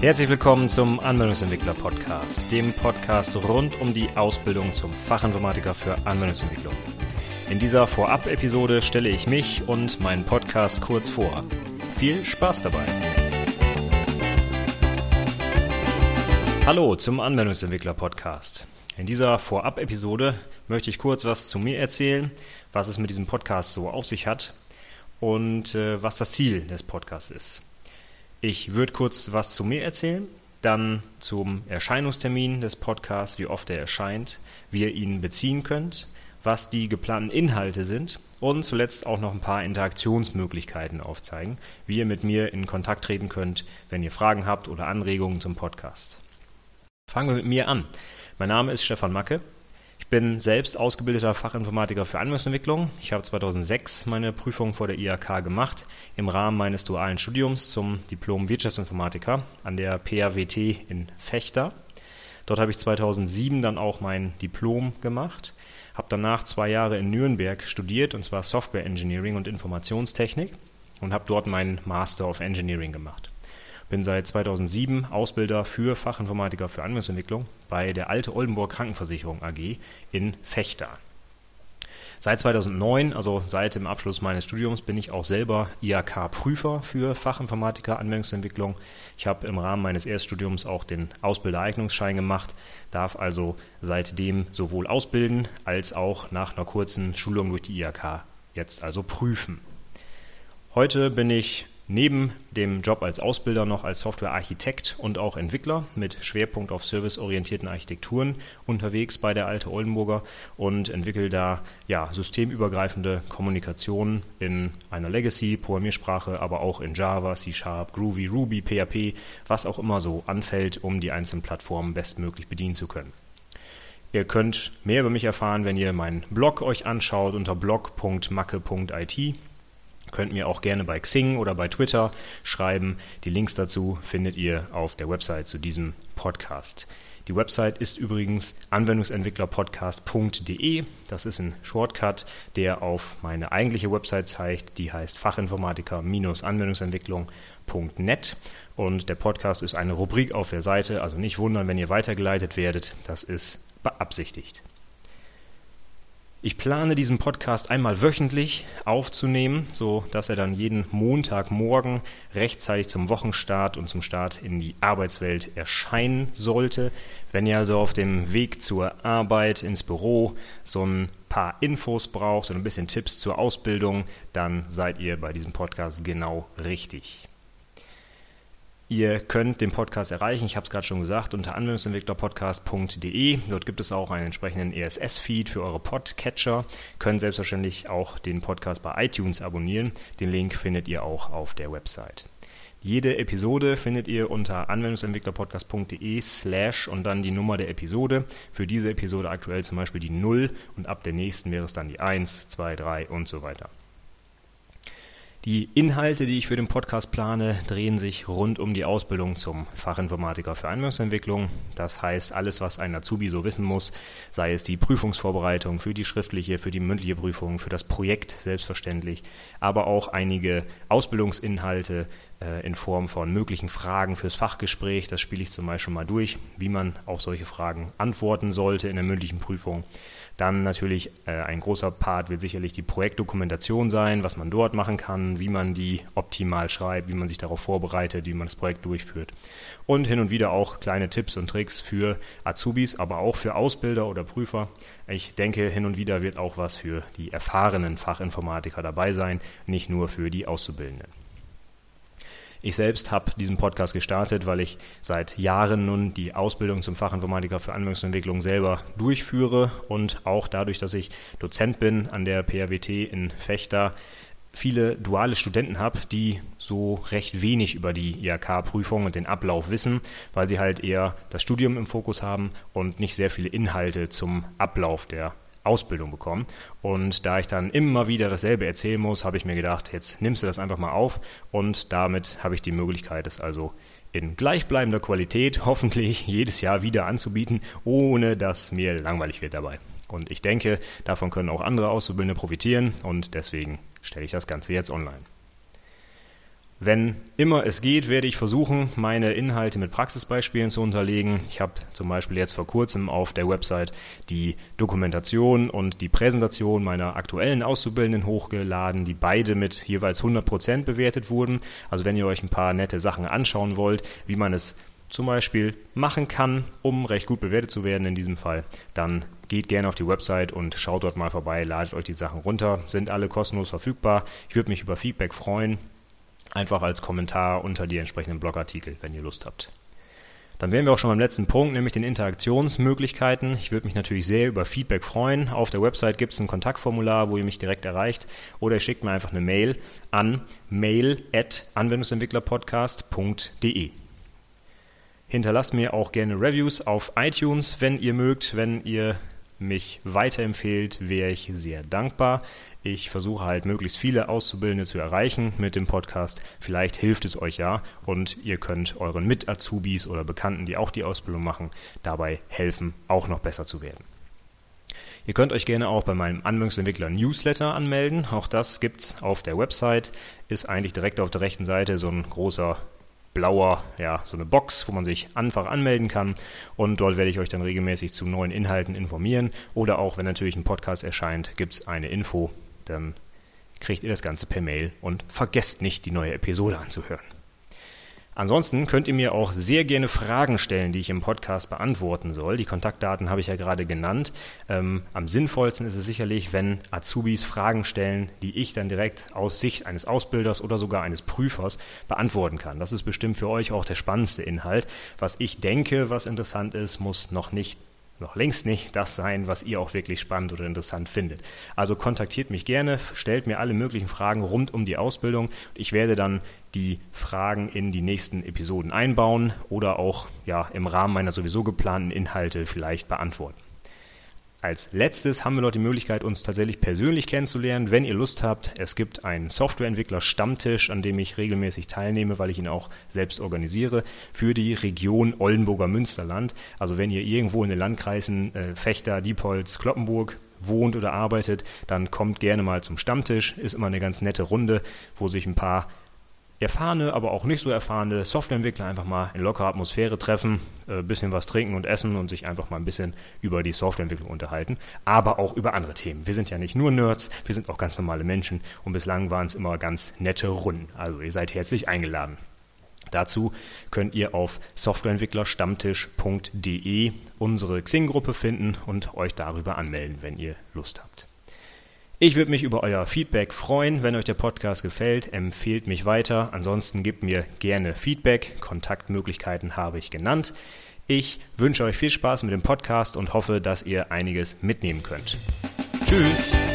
Herzlich willkommen zum Anwendungsentwickler Podcast, dem Podcast rund um die Ausbildung zum Fachinformatiker für Anwendungsentwicklung. In dieser Vorab-Episode stelle ich mich und meinen Podcast kurz vor. Viel Spaß dabei! Hallo zum Anwendungsentwickler Podcast. In dieser Vorab-Episode möchte ich kurz was zu mir erzählen, was es mit diesem Podcast so auf sich hat und äh, was das Ziel des Podcasts ist. Ich würde kurz was zu mir erzählen, dann zum Erscheinungstermin des Podcasts, wie oft er erscheint, wie ihr ihn beziehen könnt, was die geplanten Inhalte sind und zuletzt auch noch ein paar Interaktionsmöglichkeiten aufzeigen, wie ihr mit mir in Kontakt treten könnt, wenn ihr Fragen habt oder Anregungen zum Podcast. Fangen wir mit mir an. Mein Name ist Stefan Macke bin selbst ausgebildeter Fachinformatiker für Anwendungsentwicklung. Ich habe 2006 meine Prüfung vor der IHK gemacht im Rahmen meines dualen Studiums zum Diplom Wirtschaftsinformatiker an der PAWT in Fechter. Dort habe ich 2007 dann auch mein Diplom gemacht, habe danach zwei Jahre in Nürnberg studiert, und zwar Software Engineering und Informationstechnik und habe dort meinen Master of Engineering gemacht. Bin seit 2007 Ausbilder für Fachinformatiker für Anwendungsentwicklung bei der Alte Oldenburg Krankenversicherung AG in Fechter. Seit 2009, also seit dem Abschluss meines Studiums, bin ich auch selber IHK-Prüfer für Fachinformatiker Anwendungsentwicklung. Ich habe im Rahmen meines Erststudiums auch den Ausbildereignungsschein gemacht, darf also seitdem sowohl ausbilden als auch nach einer kurzen Schulung durch die IHK jetzt also prüfen. Heute bin ich neben dem Job als Ausbilder noch als Softwarearchitekt und auch Entwickler mit Schwerpunkt auf serviceorientierten Architekturen unterwegs bei der Alte Oldenburger und entwickle da ja, systemübergreifende Kommunikation in einer Legacy-Programmiersprache, aber auch in Java, C Sharp, Groovy, Ruby, PHP, was auch immer so anfällt, um die einzelnen Plattformen bestmöglich bedienen zu können. Ihr könnt mehr über mich erfahren, wenn ihr meinen Blog euch anschaut unter blog.macke.it Könnt mir auch gerne bei Xing oder bei Twitter schreiben. Die Links dazu findet ihr auf der Website zu diesem Podcast. Die Website ist übrigens anwendungsentwicklerpodcast.de. Das ist ein Shortcut, der auf meine eigentliche Website zeigt. Die heißt Fachinformatiker-Anwendungsentwicklung.net. Und der Podcast ist eine Rubrik auf der Seite. Also nicht wundern, wenn ihr weitergeleitet werdet. Das ist beabsichtigt. Ich plane diesen Podcast einmal wöchentlich aufzunehmen, so dass er dann jeden Montagmorgen rechtzeitig zum Wochenstart und zum Start in die Arbeitswelt erscheinen sollte. Wenn ihr also auf dem Weg zur Arbeit ins Büro so ein paar Infos braucht und ein bisschen Tipps zur Ausbildung, dann seid ihr bei diesem Podcast genau richtig. Ihr könnt den Podcast erreichen, ich habe es gerade schon gesagt, unter anwendungsentwicklerpodcast.de. Dort gibt es auch einen entsprechenden ESS-Feed für eure Podcatcher. Können selbstverständlich auch den Podcast bei iTunes abonnieren. Den Link findet ihr auch auf der Website. Jede Episode findet ihr unter anwendungsentwicklerpodcast.de slash und dann die Nummer der Episode. Für diese Episode aktuell zum Beispiel die 0 und ab der nächsten wäre es dann die 1, 2, 3 und so weiter. Die Inhalte, die ich für den Podcast plane, drehen sich rund um die Ausbildung zum Fachinformatiker für Anwendungsentwicklung. Das heißt, alles, was ein Azubi so wissen muss, sei es die Prüfungsvorbereitung für die schriftliche, für die mündliche Prüfung, für das Projekt selbstverständlich, aber auch einige Ausbildungsinhalte äh, in Form von möglichen Fragen fürs Fachgespräch. Das spiele ich zum Beispiel mal durch, wie man auf solche Fragen antworten sollte in der mündlichen Prüfung. Dann natürlich äh, ein großer Part wird sicherlich die Projektdokumentation sein, was man dort machen kann, wie man die optimal schreibt, wie man sich darauf vorbereitet, wie man das Projekt durchführt. Und hin und wieder auch kleine Tipps und Tricks für Azubis, aber auch für Ausbilder oder Prüfer. Ich denke, hin und wieder wird auch was für die erfahrenen Fachinformatiker dabei sein, nicht nur für die Auszubildenden. Ich selbst habe diesen Podcast gestartet, weil ich seit Jahren nun die Ausbildung zum Fachinformatiker für Anwendungsentwicklung selber durchführe und auch dadurch, dass ich Dozent bin an der PAWT in Fechter, viele duale Studenten habe, die so recht wenig über die IHK-Prüfung und den Ablauf wissen, weil sie halt eher das Studium im Fokus haben und nicht sehr viele Inhalte zum Ablauf der Ausbildung bekommen. Und da ich dann immer wieder dasselbe erzählen muss, habe ich mir gedacht, jetzt nimmst du das einfach mal auf und damit habe ich die Möglichkeit, es also in gleichbleibender Qualität hoffentlich jedes Jahr wieder anzubieten, ohne dass mir langweilig wird dabei. Und ich denke, davon können auch andere Auszubildende profitieren und deswegen stelle ich das Ganze jetzt online. Wenn immer es geht, werde ich versuchen, meine Inhalte mit Praxisbeispielen zu unterlegen. Ich habe zum Beispiel jetzt vor kurzem auf der Website die Dokumentation und die Präsentation meiner aktuellen Auszubildenden hochgeladen, die beide mit jeweils 100% bewertet wurden. Also wenn ihr euch ein paar nette Sachen anschauen wollt, wie man es zum Beispiel machen kann, um recht gut bewertet zu werden in diesem Fall, dann geht gerne auf die Website und schaut dort mal vorbei, ladet euch die Sachen runter, sind alle kostenlos verfügbar. Ich würde mich über Feedback freuen einfach als Kommentar unter die entsprechenden Blogartikel, wenn ihr Lust habt. Dann wären wir auch schon beim letzten Punkt, nämlich den Interaktionsmöglichkeiten. Ich würde mich natürlich sehr über Feedback freuen. Auf der Website gibt es ein Kontaktformular, wo ihr mich direkt erreicht. Oder ihr schickt mir einfach eine Mail an mail.anwendungsentwicklerpodcast.de. Hinterlasst mir auch gerne Reviews auf iTunes, wenn ihr mögt, wenn ihr mich weiterempfehlt, wäre ich sehr dankbar. Ich versuche halt möglichst viele Auszubildende zu erreichen mit dem Podcast. Vielleicht hilft es euch ja und ihr könnt euren Mit-Azubis oder Bekannten, die auch die Ausbildung machen, dabei helfen, auch noch besser zu werden. Ihr könnt euch gerne auch bei meinem Anwendungsentwickler Newsletter anmelden. Auch das gibt's auf der Website. Ist eigentlich direkt auf der rechten Seite so ein großer blauer, ja, so eine Box, wo man sich einfach anmelden kann. Und dort werde ich euch dann regelmäßig zu neuen Inhalten informieren. Oder auch, wenn natürlich ein Podcast erscheint, gibt es eine Info. Dann kriegt ihr das Ganze per Mail und vergesst nicht, die neue Episode anzuhören. Ansonsten könnt ihr mir auch sehr gerne Fragen stellen, die ich im Podcast beantworten soll. Die Kontaktdaten habe ich ja gerade genannt. Ähm, am sinnvollsten ist es sicherlich, wenn Azubis Fragen stellen, die ich dann direkt aus Sicht eines Ausbilders oder sogar eines Prüfers beantworten kann. Das ist bestimmt für euch auch der spannendste Inhalt. Was ich denke, was interessant ist, muss noch nicht noch längst nicht das sein, was ihr auch wirklich spannend oder interessant findet. Also kontaktiert mich gerne, stellt mir alle möglichen Fragen rund um die Ausbildung. Ich werde dann die Fragen in die nächsten Episoden einbauen oder auch ja, im Rahmen meiner sowieso geplanten Inhalte vielleicht beantworten. Als letztes haben wir noch die Möglichkeit, uns tatsächlich persönlich kennenzulernen. Wenn ihr Lust habt, es gibt einen Softwareentwickler-Stammtisch, an dem ich regelmäßig teilnehme, weil ich ihn auch selbst organisiere, für die Region Oldenburger Münsterland. Also wenn ihr irgendwo in den Landkreisen äh, Fechter, Diepholz, Kloppenburg wohnt oder arbeitet, dann kommt gerne mal zum Stammtisch. Ist immer eine ganz nette Runde, wo sich ein paar erfahrene, aber auch nicht so erfahrene Softwareentwickler einfach mal in lockerer Atmosphäre treffen, ein äh, bisschen was trinken und essen und sich einfach mal ein bisschen über die Softwareentwicklung unterhalten, aber auch über andere Themen. Wir sind ja nicht nur Nerds, wir sind auch ganz normale Menschen und bislang waren es immer ganz nette Runden. Also ihr seid herzlich eingeladen. Dazu könnt ihr auf softwareentwicklerstammtisch.de unsere Xing-Gruppe finden und euch darüber anmelden, wenn ihr Lust habt. Ich würde mich über euer Feedback freuen. Wenn euch der Podcast gefällt, empfehlt mich weiter. Ansonsten gebt mir gerne Feedback. Kontaktmöglichkeiten habe ich genannt. Ich wünsche euch viel Spaß mit dem Podcast und hoffe, dass ihr einiges mitnehmen könnt. Tschüss!